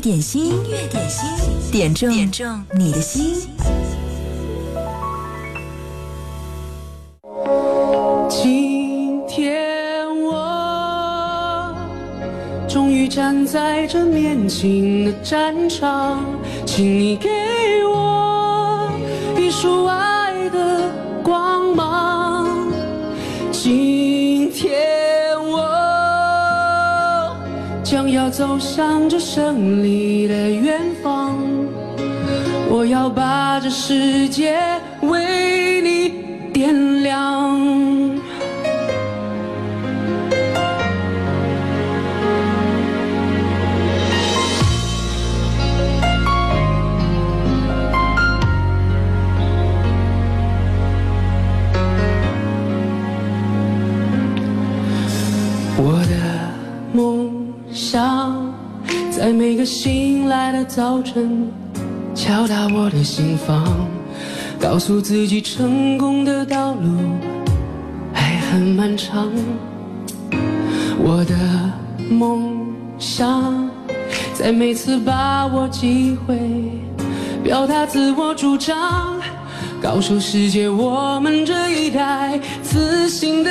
点心，音乐点心，点中点中你的心。今天我终于站在这年轻的战场，请你给我一束爱的光芒。今走向这胜利的远方，我要把这世界为个醒来的早晨，敲打我的心房，告诉自己成功的道路还很漫长。我的梦想，在每次把握机会，表达自我主张，告诉世界我们这一代自信的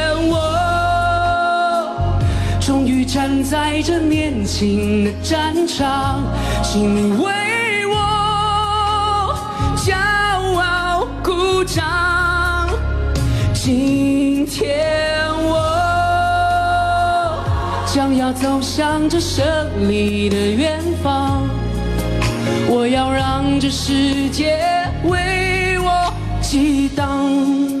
终于站在这年轻的战场，请你为我骄傲鼓掌。今天我将要走向这胜利的远方，我要让这世界为我激荡。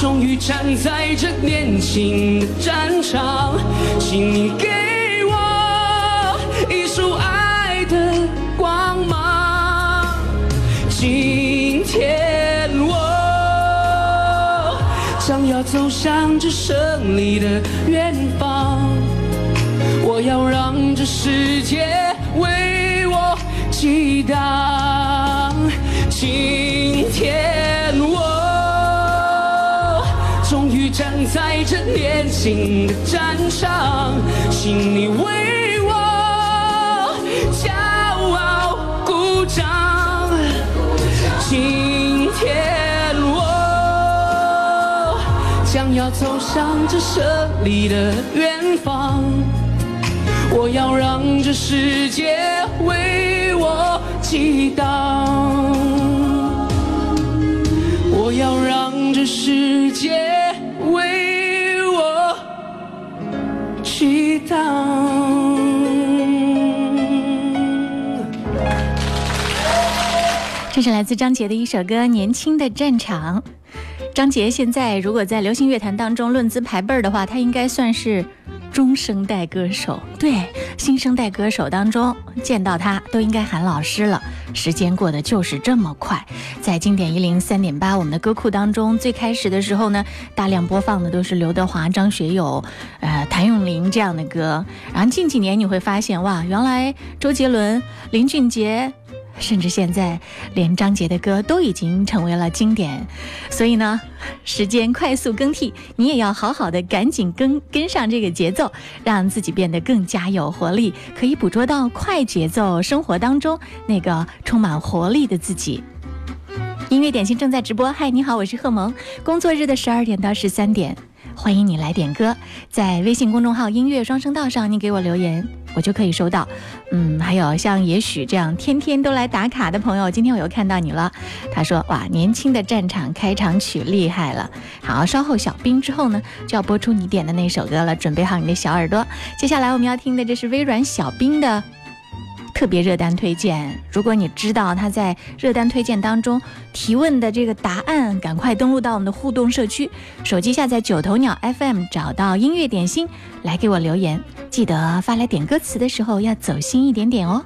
终于站在这年轻的战场，请你给我一束爱的光芒。今天我将要走向这胜利的远方，我要让这世界为我激荡。今在这年轻的战场，请你为我骄傲鼓掌。今天我将要走向这胜利的远方，我要让这世界为我激荡，我要让这世界。这是来自张杰的一首歌《年轻的战场》。张杰现在如果在流行乐坛当中论资排辈儿的话，他应该算是。中生代歌手，对新生代歌手当中见到他都应该喊老师了。时间过得就是这么快，在经典一零三点八我们的歌库当中，最开始的时候呢，大量播放的都是刘德华、张学友、呃谭咏麟这样的歌。然后近几年你会发现，哇，原来周杰伦、林俊杰。甚至现在，连张杰的歌都已经成为了经典，所以呢，时间快速更替，你也要好好的赶紧跟跟上这个节奏，让自己变得更加有活力，可以捕捉到快节奏生活当中那个充满活力的自己。音乐点心正在直播，嗨，你好，我是贺萌，工作日的十二点到十三点。欢迎你来点歌，在微信公众号“音乐双声道”上，你给我留言，我就可以收到。嗯，还有像也许这样天天都来打卡的朋友，今天我又看到你了。他说：“哇，年轻的战场开场曲厉害了。”好，稍后小兵之后呢，就要播出你点的那首歌了，准备好你的小耳朵。接下来我们要听的，这是微软小兵的。特别热单推荐，如果你知道他在热单推荐当中提问的这个答案，赶快登录到我们的互动社区，手机下载九头鸟 FM，找到音乐点心来给我留言。记得发来点歌词的时候要走心一点点哦。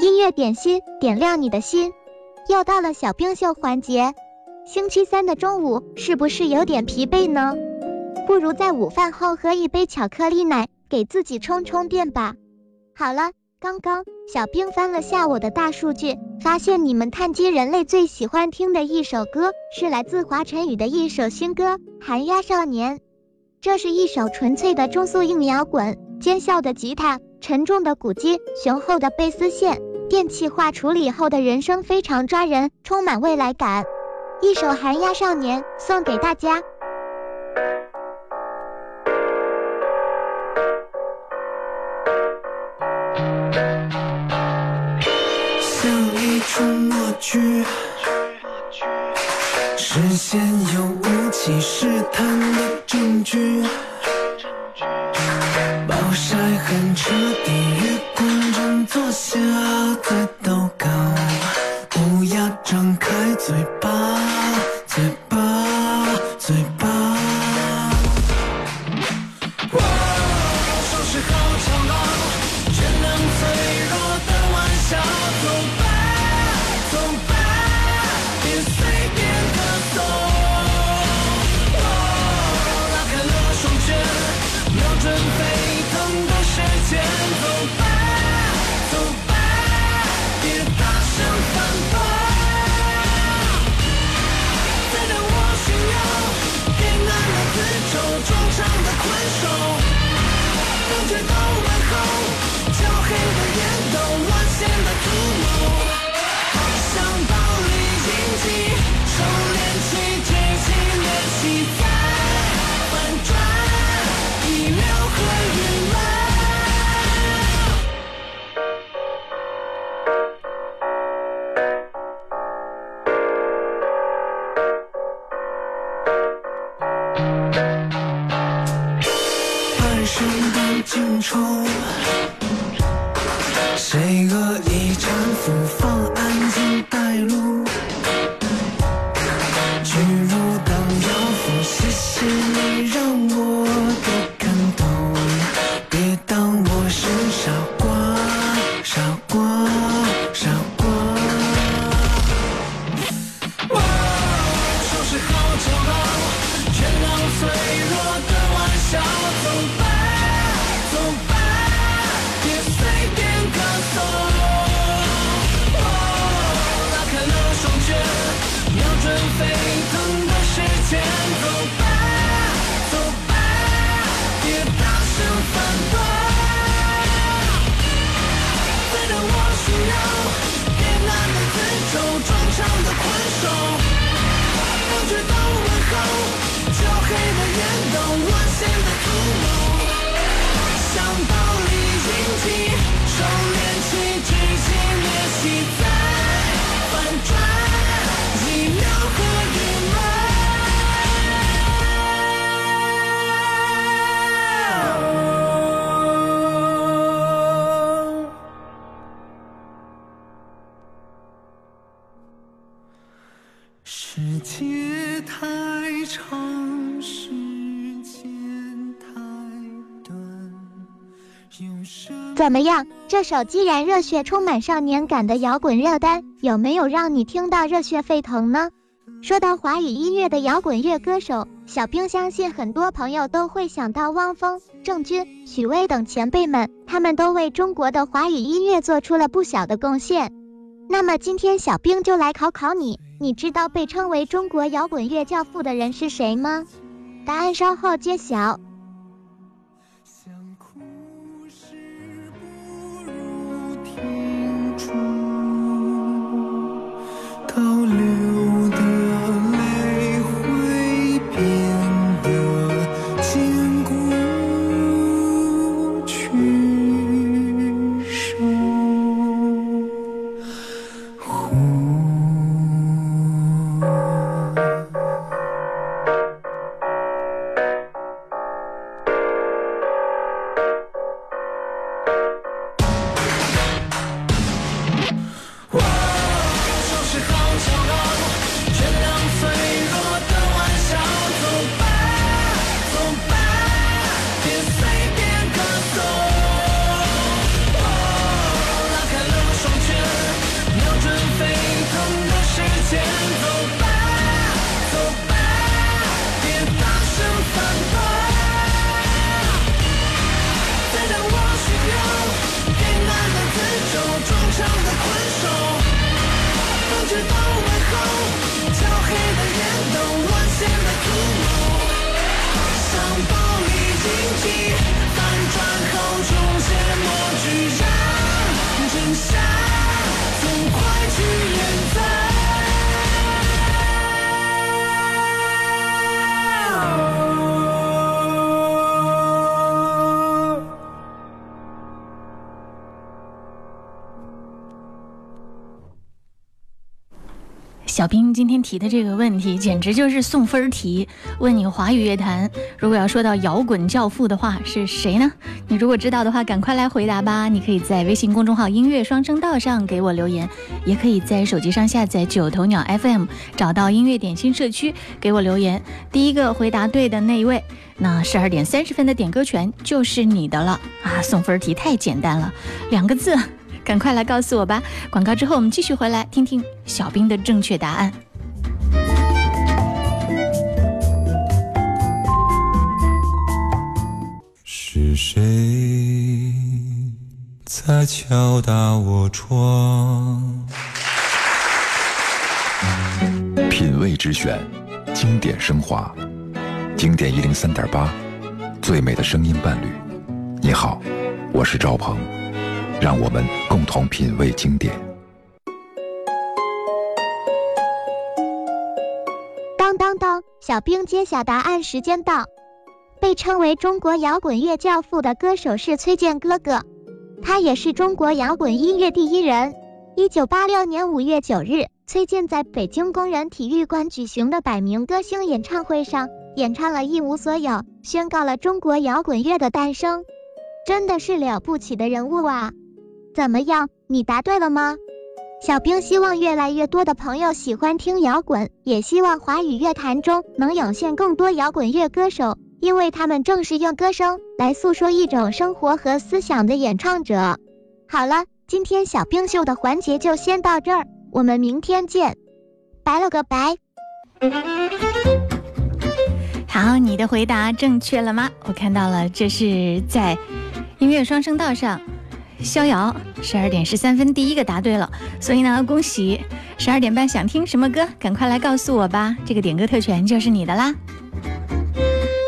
音乐点心点亮你的心，又到了小冰秀环节。星期三的中午是不是有点疲惫呢？不如在午饭后喝一杯巧克力奶，给自己充充电吧。好了，刚刚小兵翻了下我的大数据，发现你们碳基人类最喜欢听的一首歌是来自华晨宇的一首新歌《寒鸦少年》。这是一首纯粹的中速硬摇滚，尖笑的吉他，沉重的鼓机，雄厚的贝斯线，电气化处理后的人声非常抓人，充满未来感。一首《寒鸦少年》送给大家。去，视线有武器试探的证据，暴晒很彻底，月光正坐下在祷告，乌鸦张开嘴巴，嘴巴，怎么样？这首既然热血、充满少年感的摇滚热单，有没有让你听到热血沸腾呢？说到华语音乐的摇滚乐歌手，小兵相信很多朋友都会想到汪峰、郑钧、许巍等前辈们，他们都为中国的华语音乐做出了不小的贡献。那么今天小兵就来考考你，你知道被称为中国摇滚乐教父的人是谁吗？答案稍后揭晓。小兵今天提的这个问题，简直就是送分儿题。问你华语乐坛，如果要说到摇滚教父的话，是谁呢？你如果知道的话，赶快来回答吧。你可以在微信公众号“音乐双声道”上给我留言，也可以在手机上下载九头鸟 FM，找到音乐点心社区给我留言。第一个回答对的那一位，那十二点三十分的点歌权就是你的了啊！送分儿题太简单了，两个字。赶快来告诉我吧！广告之后我们继续回来听听小兵的正确答案。是谁在敲打我窗？品味之选，经典升华，经典一零三点八，最美的声音伴侣。你好，我是赵鹏，让我们共同品味经典。当当当，小兵揭晓答案时间到。被称为中国摇滚乐教父的歌手是崔健哥哥，他也是中国摇滚音乐第一人。一九八六年五月九日，崔健在北京工人体育馆举行的百名歌星演唱会上演唱了《一无所有》，宣告了中国摇滚乐的诞生。真的是了不起的人物啊！怎么样，你答对了吗？小兵希望越来越多的朋友喜欢听摇滚，也希望华语乐坛中能涌现更多摇滚乐歌手，因为他们正是用歌声来诉说一种生活和思想的演唱者。好了，今天小兵秀的环节就先到这儿，我们明天见，拜了个拜。好，你的回答正确了吗？我看到了，这是在音乐双声道上，逍遥十二点十三分第一个答对了，所以呢，恭喜！十二点半想听什么歌，赶快来告诉我吧，这个点歌特权就是你的啦。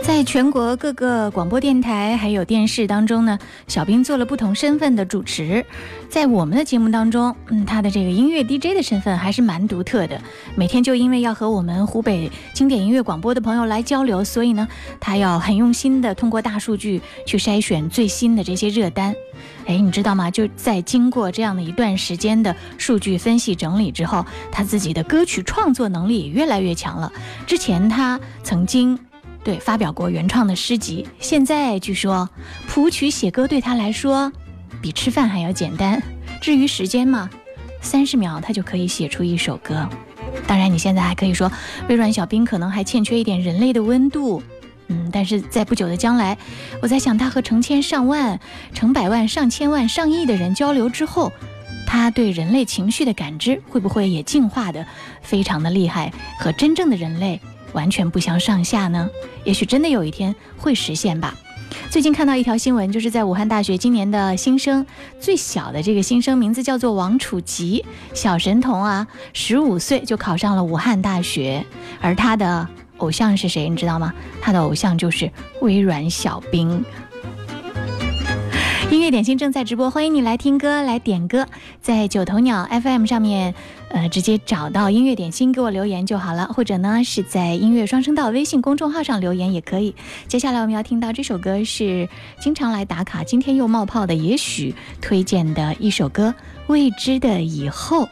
在全国各个广播电台还有电视当中呢，小兵做了不同身份的主持。在我们的节目当中，嗯，他的这个音乐 DJ 的身份还是蛮独特的。每天就因为要和我们湖北经典音乐广播的朋友来交流，所以呢，他要很用心的通过大数据去筛选最新的这些热单。哎，你知道吗？就在经过这样的一段时间的数据分析整理之后，他自己的歌曲创作能力也越来越强了。之前他曾经。对，发表过原创的诗集。现在据说谱曲写歌对他来说比吃饭还要简单。至于时间嘛，三十秒他就可以写出一首歌。当然，你现在还可以说，微软小冰可能还欠缺一点人类的温度。嗯，但是在不久的将来，我在想，他和成千上万、成百万、上千万、上亿的人交流之后，他对人类情绪的感知会不会也进化的非常的厉害，和真正的人类完全不相上下呢？也许真的有一天会实现吧。最近看到一条新闻，就是在武汉大学今年的新生最小的这个新生名字叫做王楚吉，小神童啊，十五岁就考上了武汉大学，而他的。偶像是谁？你知道吗？他的偶像就是微软小冰。音乐点心正在直播，欢迎你来听歌，来点歌，在九头鸟 FM 上面，呃，直接找到音乐点心给我留言就好了，或者呢是在音乐双声道微信公众号上留言也可以。接下来我们要听到这首歌是经常来打卡，今天又冒泡的，也许推荐的一首歌，《未知的以后》。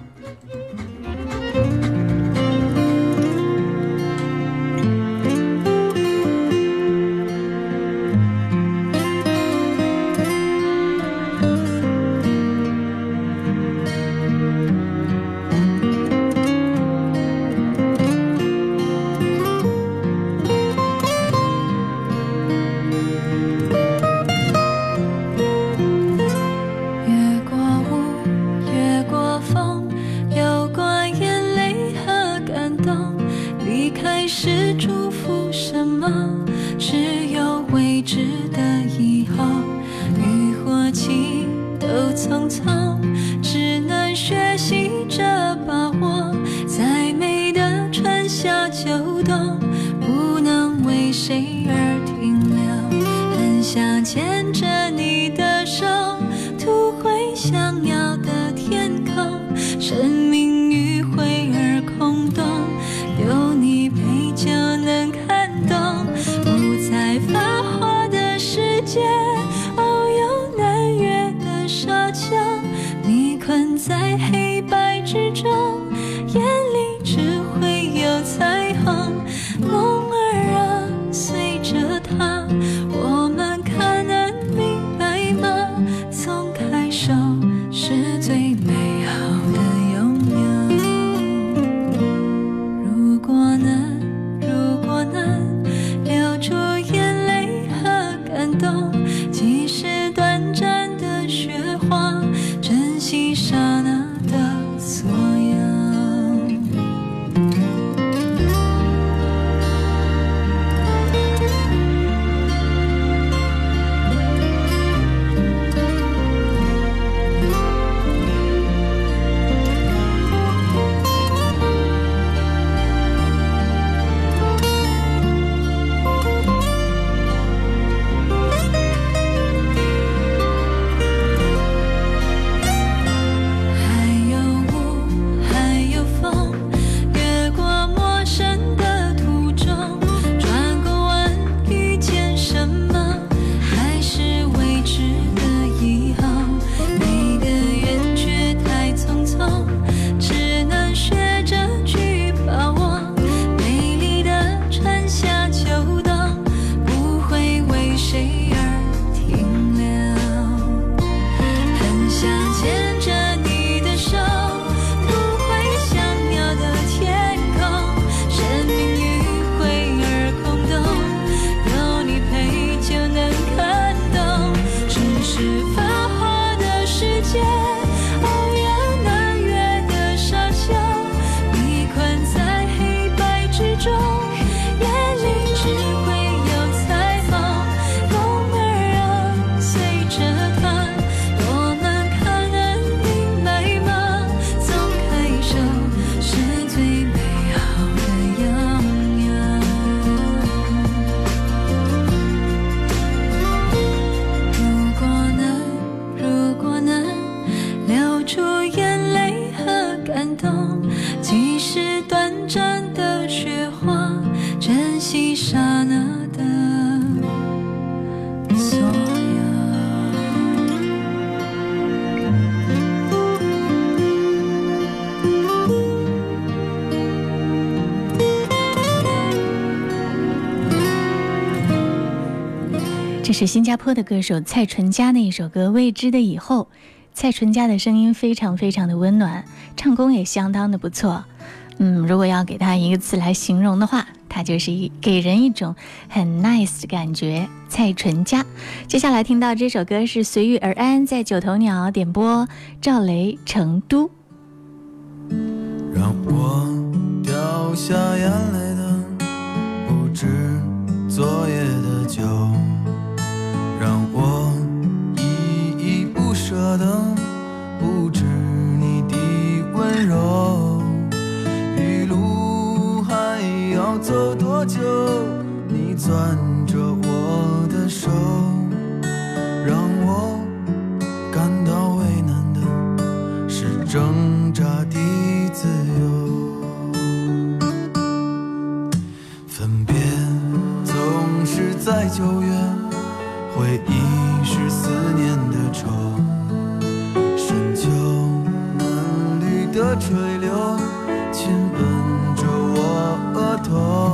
是新加坡的歌手蔡淳佳的一首歌《未知的以后》。蔡淳佳的声音非常非常的温暖，唱功也相当的不错。嗯，如果要给他一个词来形容的话，他就是一给人一种很 nice 的感觉。蔡淳佳，接下来听到这首歌是随遇而安，在九头鸟点播，赵雷《成都》。让我掉下眼泪的不止昨夜的酒，让我依依不舍的不止你的温柔。余路还要走多久？你攥着我的手，让我感到为难的是挣扎的自由。分别总是在九月，绿的垂柳，亲吻着我额头。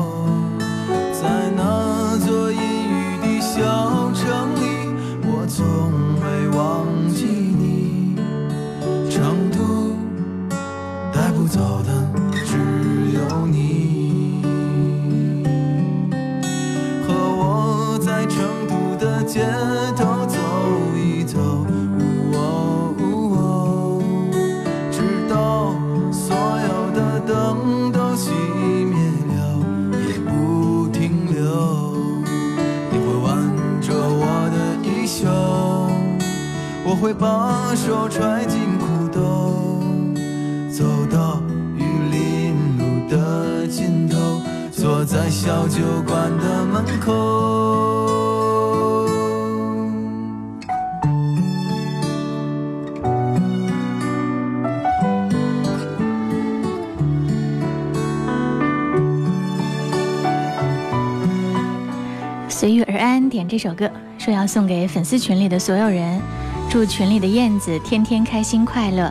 这首歌，说要送给粉丝群里的所有人，祝群里的燕子天天开心快乐，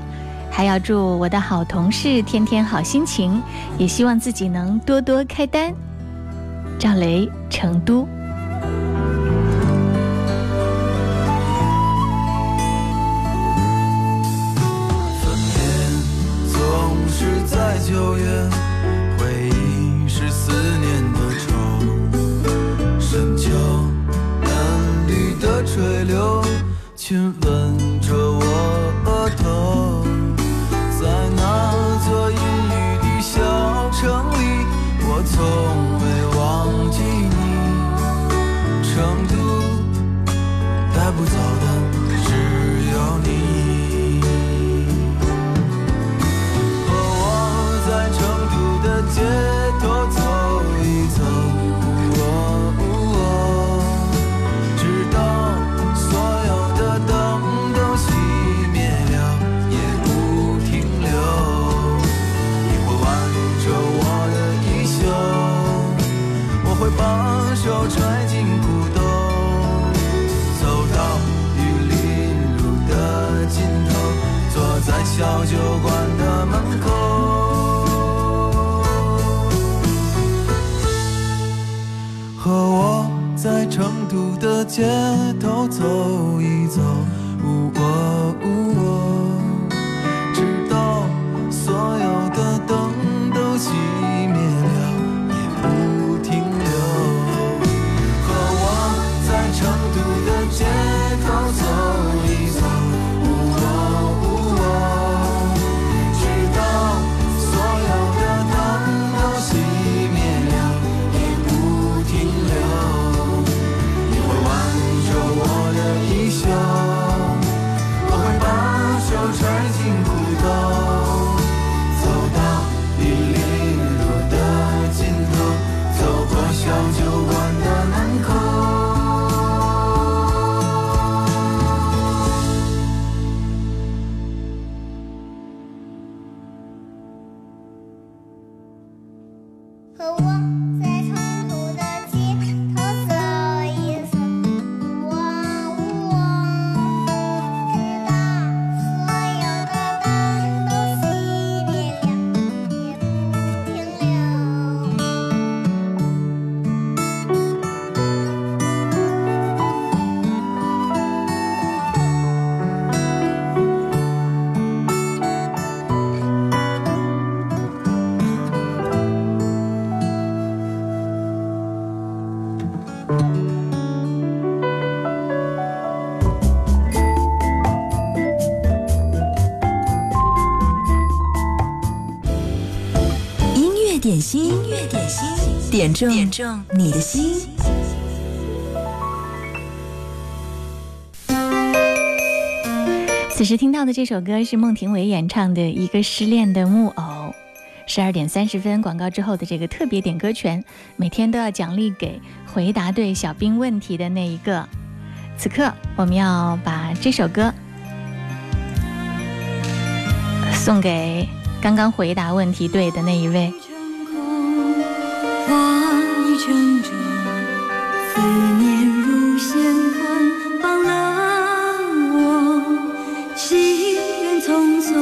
还要祝我的好同事天天好心情，也希望自己能多多开单。赵雷，成都。九月，亲吻着街头走，点中点中你的心。此时听到的这首歌是孟庭苇演唱的《一个失恋的木偶》。十二点三十分，广告之后的这个特别点歌权，每天都要奖励给回答对小兵问题的那一个。此刻，我们要把这首歌送给刚刚回答问题对的那一位。画意成舟思念如线捆绑了我行人匆匆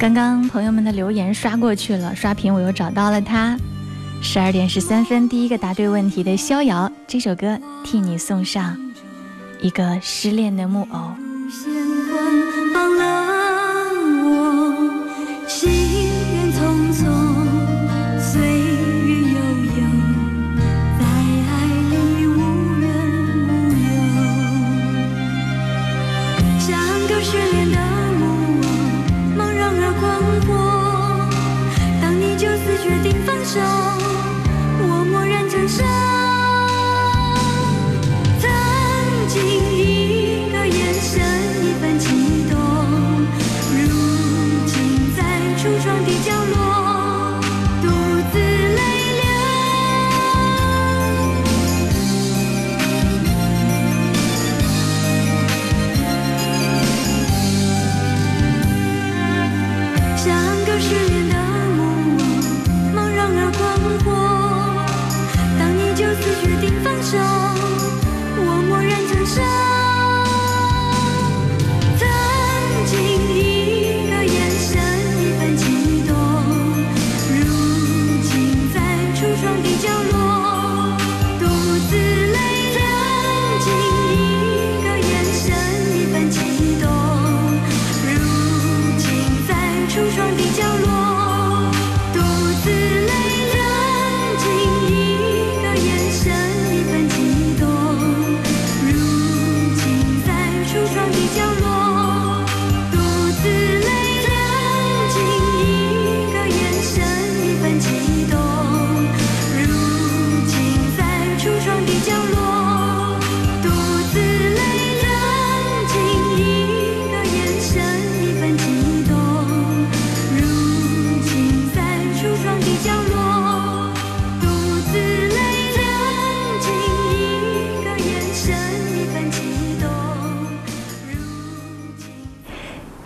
刚刚朋友们的留言刷过去了，刷屏我又找到了他。十二点十三分，第一个答对问题的逍遥，这首歌替你送上一个失恋的木偶。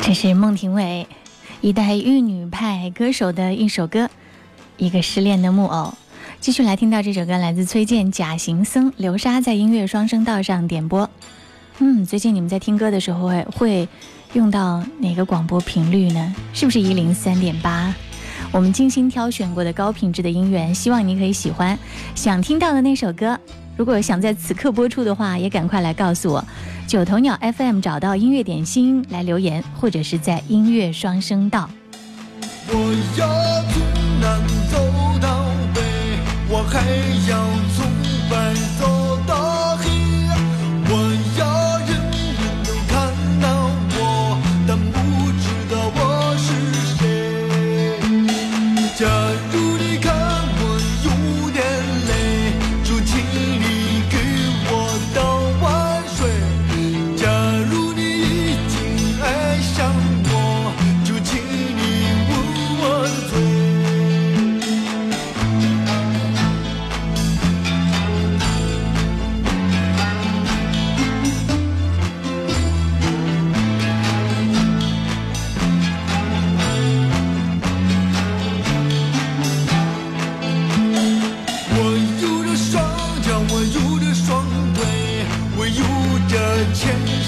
这是孟庭苇，一代玉女派歌手的一首歌，《一个失恋的木偶》。继续来听到这首歌，来自崔健《假行僧》，流沙在音乐双声道上点播。嗯，最近你们在听歌的时候会会用到哪个广播频率呢？是不是一零三点八？我们精心挑选过的高品质的音源，希望你可以喜欢。想听到的那首歌，如果想在此刻播出的话，也赶快来告诉我。九头鸟 FM 找到音乐点心来留言，或者是在音乐双声道。我要从南走到北，我还要从白走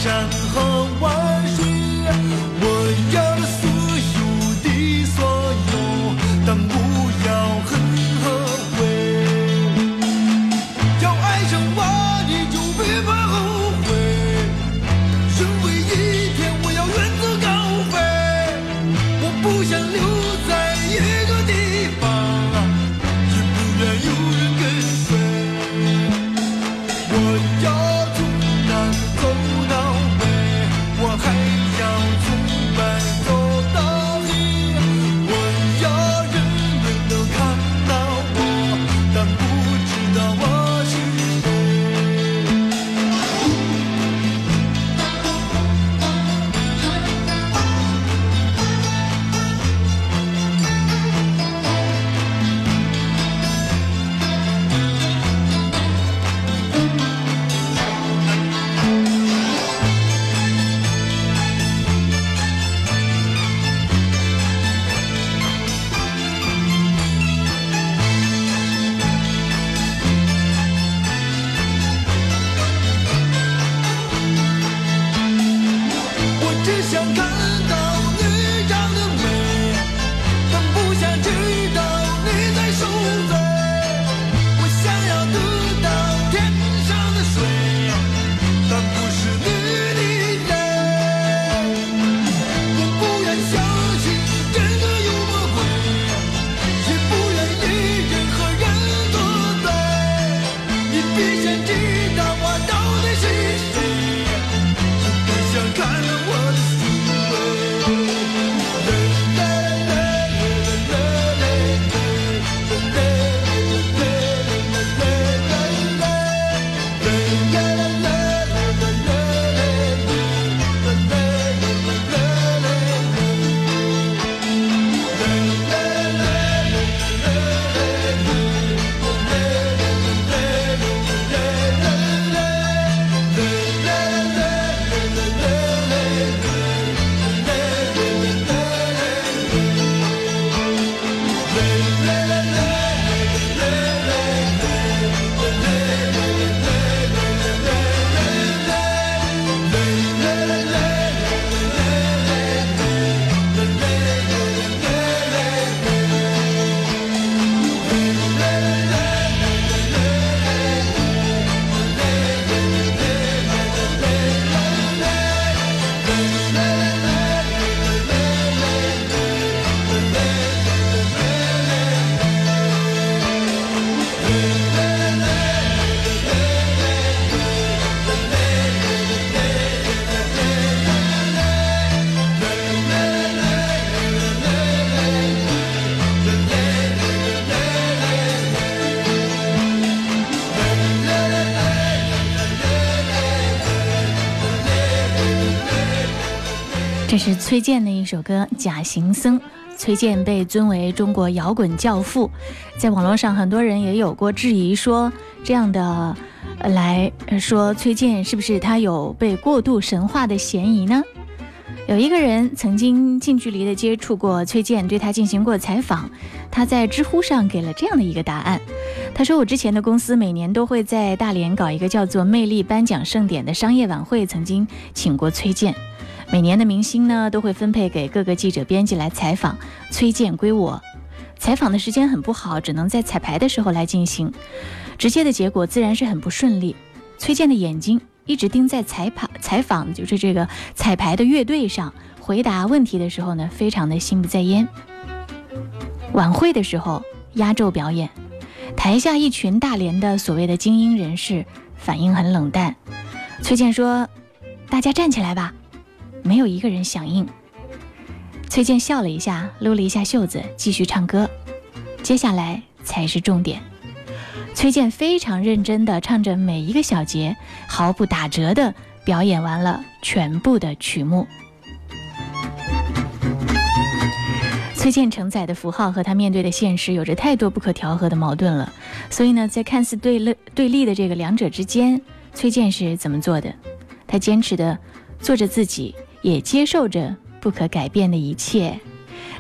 千崔健的一首歌《假行僧》。崔健被尊为中国摇滚教父，在网络上很多人也有过质疑，说这样的来说崔健是不是他有被过度神化的嫌疑呢？有一个人曾经近距离的接触过崔健，对他进行过采访，他在知乎上给了这样的一个答案。他说：“我之前的公司每年都会在大连搞一个叫做‘魅力颁奖盛典’的商业晚会，曾经请过崔健。每年的明星呢都会分配给各个记者编辑来采访，崔健归我。采访的时间很不好，只能在彩排的时候来进行。直接的结果自然是很不顺利。崔健的眼睛一直盯在采访采访，就是这个彩排的乐队上，回答问题的时候呢，非常的心不在焉。晚会的时候压轴表演，台下一群大连的所谓的精英人士反应很冷淡。崔健说：“大家站起来吧。”没有一个人响应。崔健笑了一下，撸了一下袖子，继续唱歌。接下来才是重点。崔健非常认真地唱着每一个小节，毫不打折地表演完了全部的曲目。崔健承载的符号和他面对的现实有着太多不可调和的矛盾了，所以呢，在看似对立对立的这个两者之间，崔健是怎么做的？他坚持的做着自己，也接受着不可改变的一切，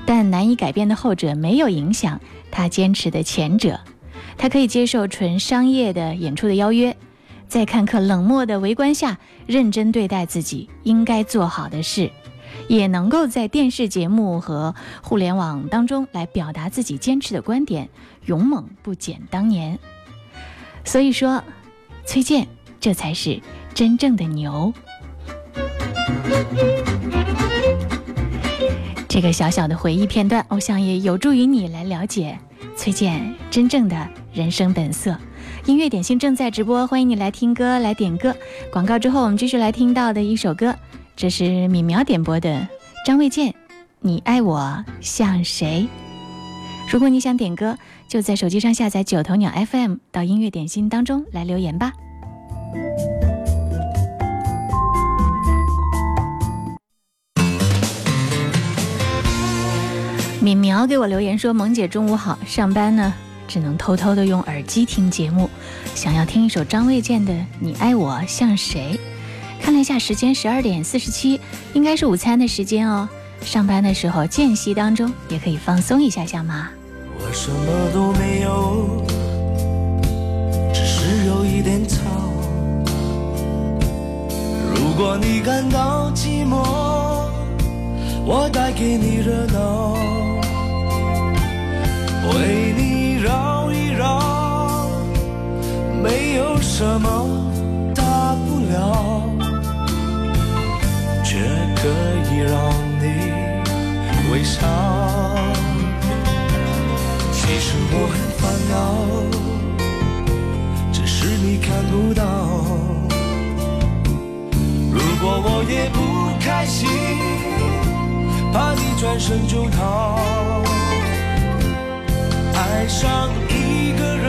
但难以改变的后者没有影响他坚持的前者。他可以接受纯商业的演出的邀约，在看客冷漠的围观下，认真对待自己应该做好的事，也能够在电视节目和互联网当中来表达自己坚持的观点，勇猛不减当年。所以说，崔健这才是真正的牛。这个小小的回忆片段，我想也有助于你来了解崔健真正的人生本色。音乐点心正在直播，欢迎你来听歌、来点歌。广告之后，我们继续来听到的一首歌，这是米苗点播的张卫健《你爱我像谁》。如果你想点歌，就在手机上下载九头鸟 FM，到音乐点心当中来留言吧。敏苗给我留言说：“萌姐中午好，上班呢只能偷偷的用耳机听节目，想要听一首张卫健的《你爱我像谁》。看了一下时间，十二点四十七，应该是午餐的时间哦。上班的时候间隙当中也可以放松一下下嘛。我什么都没有，只是有一点吵。如果你感到寂寞，我带给你热闹，为你绕一绕，没有什么大不了，却可以让你微笑。其实我很烦恼，只是你看不到。如果我也不开心，怕你转身就逃。爱上一个人，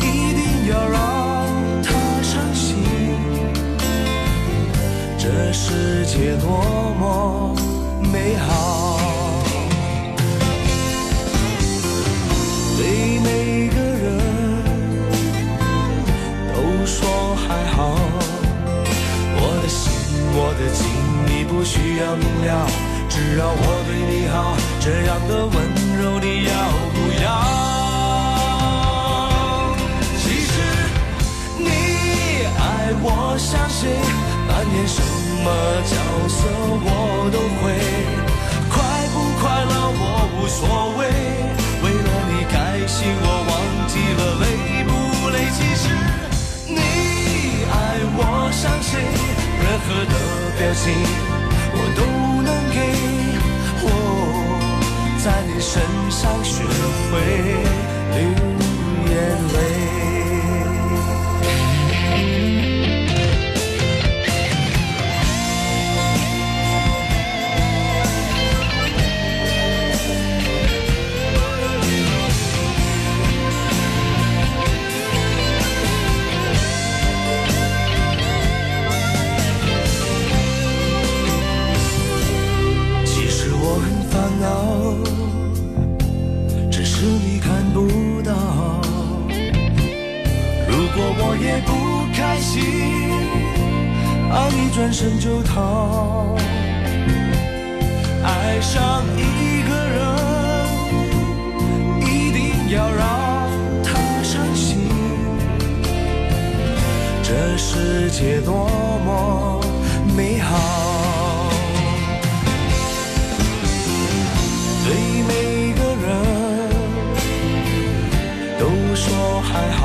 一定要让他伤心。这世界多么美好。对每个人都说还好，我的心，我的情，你不需要明了，只要我对你好，这样的温柔你要不要？其实你爱我像谁，扮演什么角色我都会，快不快乐我无所谓。为了你开心，我忘记了累不累。其实你爱我像谁，任何的表情我都能给。在你身上学会流眼泪。心，啊，你转身就逃。爱上一个人，一定要让他伤心。这世界多么美好。对每个人都说还好，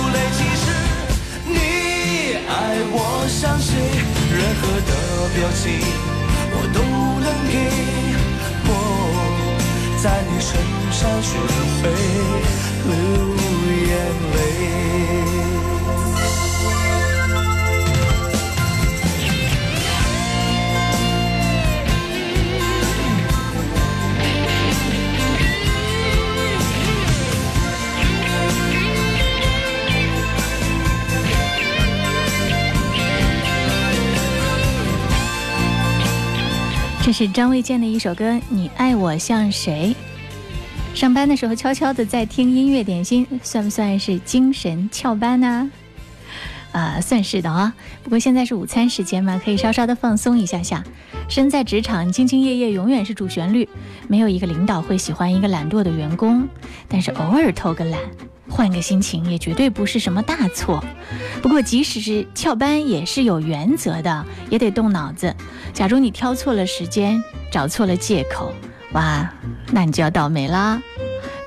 我相信，任何的表情我都能给。我在你身上学会流眼泪。是张卫健的一首歌《你爱我像谁》。上班的时候悄悄的在听音乐点心，算不算是精神翘班呢？算是的啊。不过现在是午餐时间嘛，可以稍稍的放松一下下。身在职场，兢兢业业永远是主旋律，没有一个领导会喜欢一个懒惰的员工。但是偶尔偷个懒，换个心情，也绝对不是什么大错。不过即使是翘班，也是有原则的，也得动脑子。假如你挑错了时间，找错了借口，哇，那你就要倒霉啦。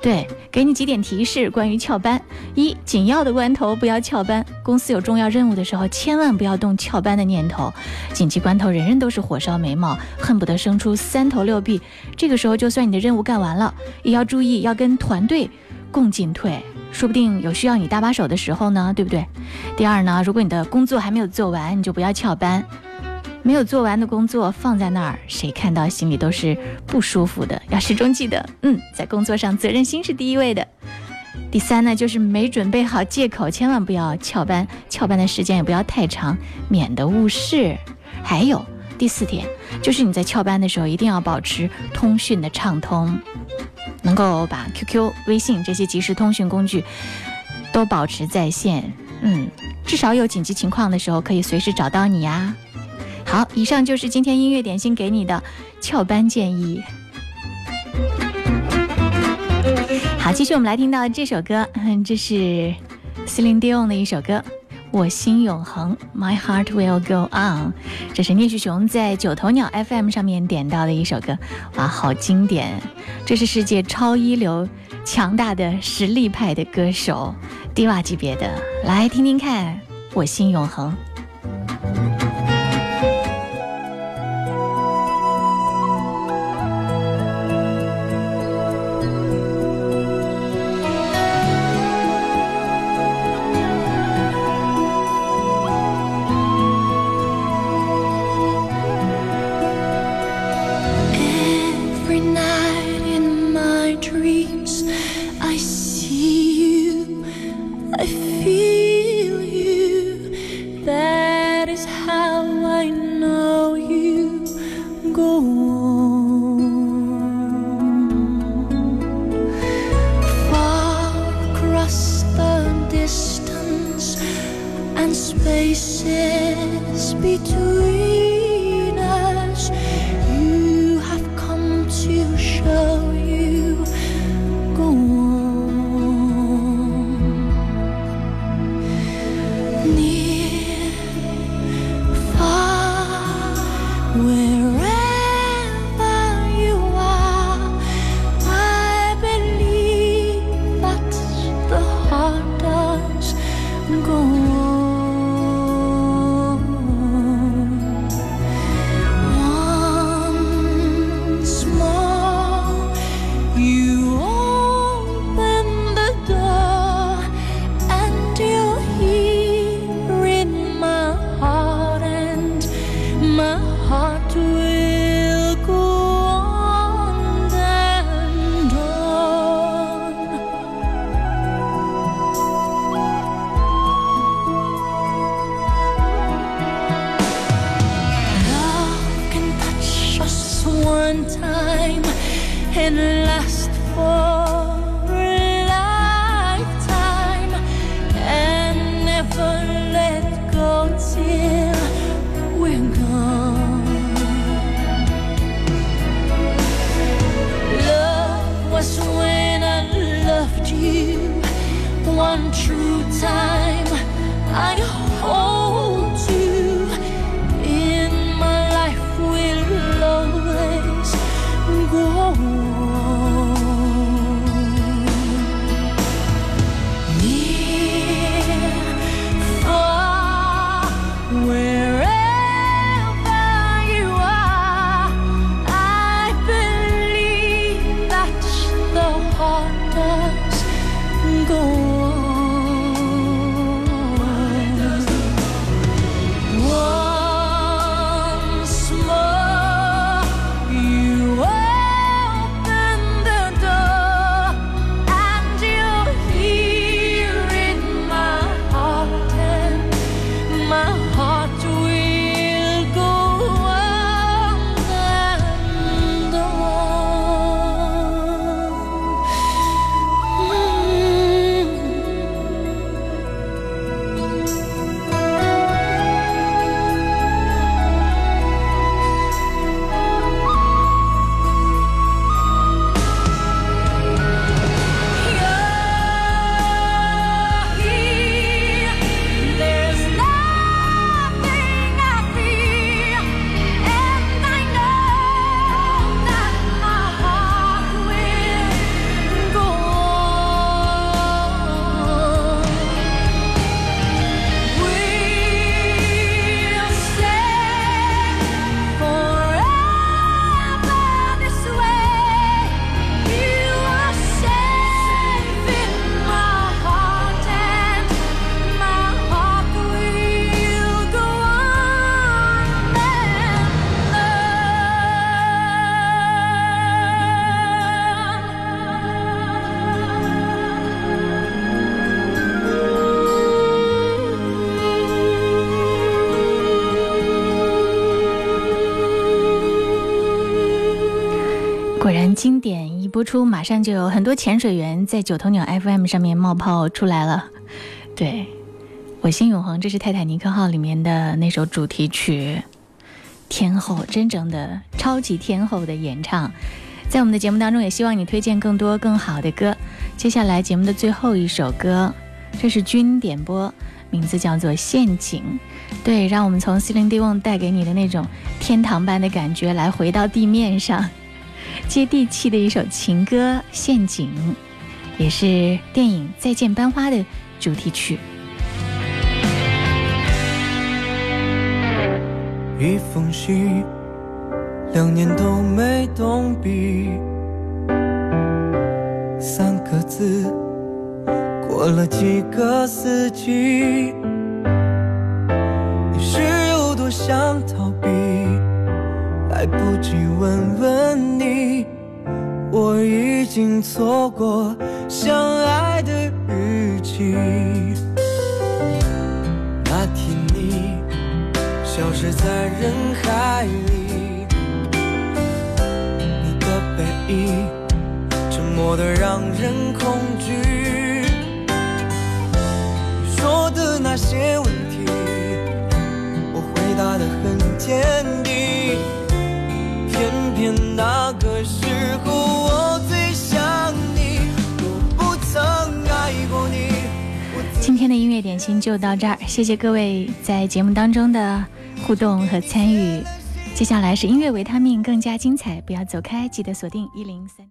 对，给你几点提示关于翘班：一，紧要的关头不要翘班，公司有重要任务的时候，千万不要动翘班的念头。紧急关头，人人都是火烧眉毛，恨不得生出三头六臂。这个时候，就算你的任务干完了，也要注意要跟团队共进退，说不定有需要你搭把手的时候呢，对不对？第二呢，如果你的工作还没有做完，你就不要翘班。没有做完的工作放在那儿，谁看到心里都是不舒服的。要始终记得，嗯，在工作上责任心是第一位的。第三呢，就是没准备好借口，千万不要翘班，翘班的时间也不要太长，免得误事。还有第四点，就是你在翘班的时候一定要保持通讯的畅通，能够把 QQ、微信这些即时通讯工具都保持在线。嗯，至少有紧急情况的时候可以随时找到你呀。好，以上就是今天音乐点心给你的翘班建议。好，继续我们来听到这首歌，这是 Celine Dion 的一首歌《我心永恒》，My Heart Will Go On。这是聂旭雄在九头鸟 FM 上面点到的一首歌，哇，好经典！这是世界超一流、强大的实力派的歌手，迪瓦级别的，来听听看《我心永恒》。出，马上就有很多潜水员在九头鸟 FM 上面冒泡出来了。对，我心永恒，这是《泰坦尼克号》里面的那首主题曲，天后，真正的超级天后的演唱。在我们的节目当中，也希望你推荐更多更好的歌。接下来节目的最后一首歌，这是君点播，名字叫做《陷阱》。对，让我们从 Celine Dion 带给你的那种天堂般的感觉，来回到地面上。接地气的一首情歌《陷阱》，也是电影《再见班花》的主题曲。一封信，两年都没动笔，三个字，过了几个四季。你是有多想逃避？来不及问问你，我已经错过相爱的日期。那天你消失在人海里，你的背影沉默的让人恐惧。你说的那些问题，我回答的很坚定。乐点心就到这儿，谢谢各位在节目当中的互动和参与。接下来是音乐维他命，更加精彩，不要走开，记得锁定一零三。